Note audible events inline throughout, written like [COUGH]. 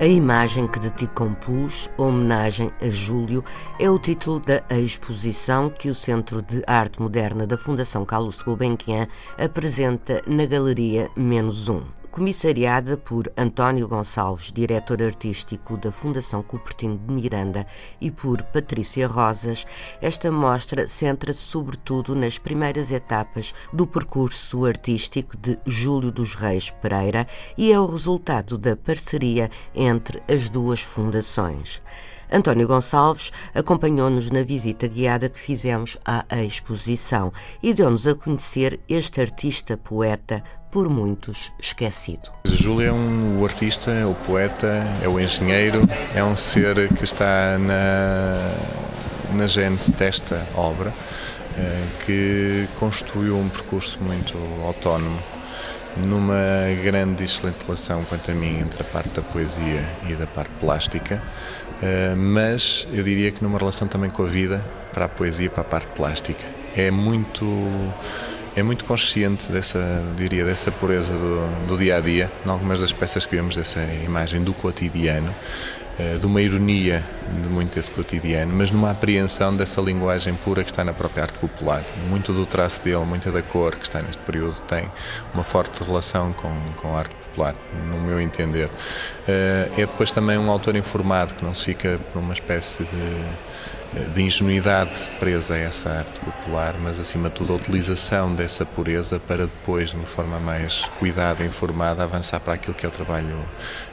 A imagem que de ti compus, homenagem a Júlio, é o título da exposição que o Centro de Arte Moderna da Fundação Carlos Gulbenkian apresenta na Galeria Menos Um comissariada por António Gonçalves, diretor artístico da Fundação Cupertino de Miranda, e por Patrícia Rosas, esta mostra centra-se sobretudo nas primeiras etapas do percurso artístico de Júlio dos Reis Pereira e é o resultado da parceria entre as duas fundações. António Gonçalves acompanhou-nos na visita guiada que fizemos à exposição e deu-nos a conhecer este artista poeta por muitos esquecido. Júlio é um, o artista, é o poeta, é o engenheiro, é um ser que está na, na gênese desta obra, eh, que construiu um percurso muito autónomo numa grande e excelente relação, quanto a mim, entre a parte da poesia e da parte plástica, eh, mas eu diria que numa relação também com a vida, para a poesia e para a parte plástica. É muito é muito consciente dessa, diria, dessa pureza do, do dia a dia, em algumas das peças que vemos dessa imagem do cotidiano, de uma ironia de muito desse cotidiano, mas numa apreensão dessa linguagem pura que está na própria arte popular. Muito do traço dele, muita da cor que está neste período tem uma forte relação com, com a arte popular, no meu entender. Eh, é depois também um autor informado que não se fica por uma espécie de de ingenuidade presa a essa arte popular, mas acima de tudo a utilização dessa pureza para depois, de uma forma mais cuidada e informada, avançar para aquilo que é o trabalho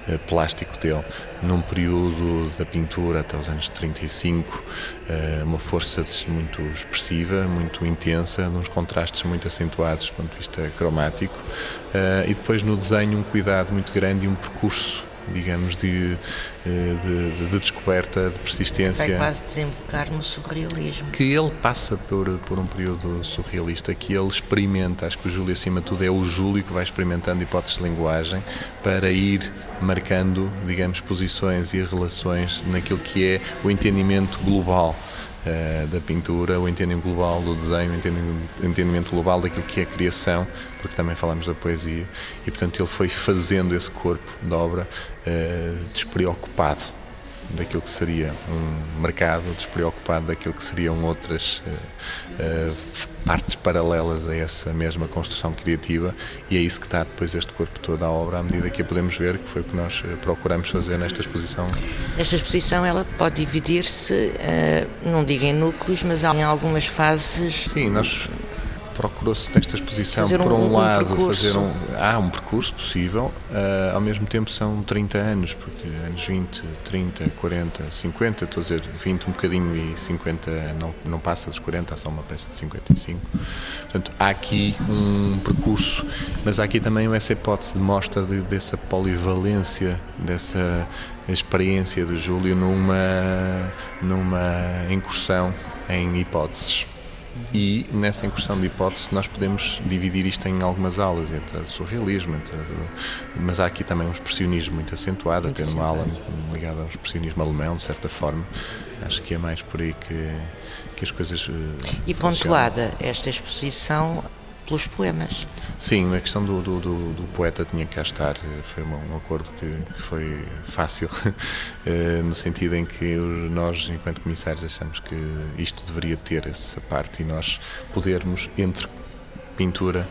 eh, plástico dele. Num período da pintura até os anos 35, eh, uma força muito expressiva, muito intensa, uns contrastes muito acentuados do ponto de vista cromático, eh, e depois no desenho um cuidado muito grande e um percurso digamos, de, eh, de, de, descoberta, de persistência. Vai quase desembocar no surrealismo. Que ele passa por, por um período surrealista, que ele experimenta, acho que o Júlio, acima de tudo, é o Júlio que vai experimentando hipóteses de linguagem para ir marcando, digamos, posições e relações naquilo que é o entendimento global uh, da pintura, o entendimento global do desenho, o entendimento global daquilo que é a criação, porque também falamos da poesia, e portanto ele foi fazendo esse corpo de obra uh, despreocupado daquilo que seria um mercado, despreocupado daquilo que seriam outras uh, uh, partes paralelas a essa mesma construção criativa e é isso que dá depois este corpo todo à obra à medida que a podemos ver, que foi o que nós eh, procuramos fazer nesta exposição. Nesta exposição ela pode dividir-se, uh, não digo em núcleos, mas em algumas fases. Sim, nós procurou-se nesta exposição, fazer por um, um lado, um fazer um. Há um percurso possível, uh, ao mesmo tempo são 30 anos, porque anos 20, 30, 40, 50, estou a dizer 20 um bocadinho e 50 não, não passa dos 40, há só uma peça de 55. Portanto, há aqui um percurso, mas há aqui também essa hipótese de mostra de, dessa polivalência, dessa experiência do Júlio numa, numa incursão em hipóteses e nessa incursão de hipótese nós podemos dividir isto em algumas aulas, entre surrealismo, entre, mas há aqui também um expressionismo muito acentuado, até numa aula ligada ao expressionismo alemão, de certa forma. Acho que é mais por aí que, que as coisas. Eh, e pontuada esta exposição pelos poemas. Sim, a questão do, do, do, do poeta tinha que cá estar, foi um, um acordo que foi fácil, [LAUGHS] eh, no sentido em que nós, enquanto comissários, achamos que isto deveria ter essa parte e nós podermos, entre pintura,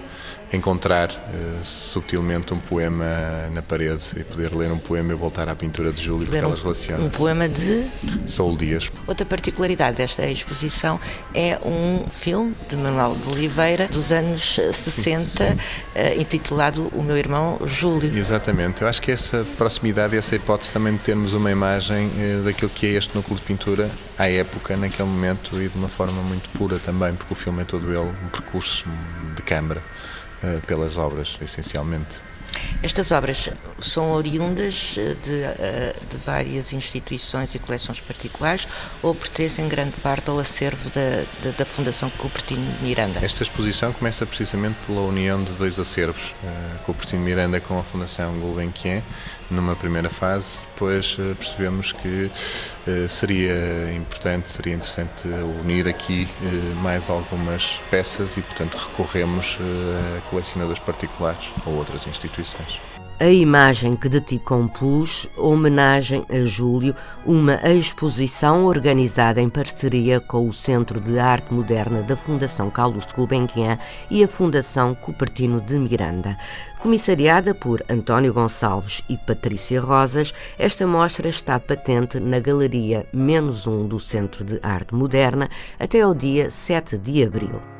encontrar uh, subtilmente um poema na parede e poder ler um poema e voltar à pintura de Júlio, porque um, elas relacionam. Um poema de Saúl Dias. Outra particularidade desta exposição é um filme de Manuel de Oliveira dos anos 60, uh, eh, intitulado O Meu Irmão Júlio. Exatamente. Eu acho que essa proximidade, essa hipótese também de termos uma imagem uh, daquilo que é este núcleo de pintura à época, naquele momento, e de uma forma muito pura também, porque o filme é todo ele um percurso de câmara. Eh, pelas obras, essencialmente. Estas obras são oriundas de, eh, de, várias instituições e coleções particulares ou pertencem em grande parte ao acervo da, da, da Fundação Cupertino Miranda? Esta exposição começa precisamente pela união de dois acervos, uh, Cupertino Miranda com a Fundação Gulbenkian, numa primeira fase, depois percebemos que seria importante, seria interessante unir aqui mais algumas peças e, portanto, recorremos a colecionadores particulares ou outras instituições. A imagem que de ti compus, homenagem a Júlio, uma exposição organizada em parceria com o Centro de Arte Moderna da Fundação Carlos Gulbenkian e a Fundação Cupertino de Miranda. Comissariada por António Gonçalves e Patrícia Rosas, esta mostra está patente na Galeria Menos Um do Centro de Arte Moderna até ao dia 7 de abril.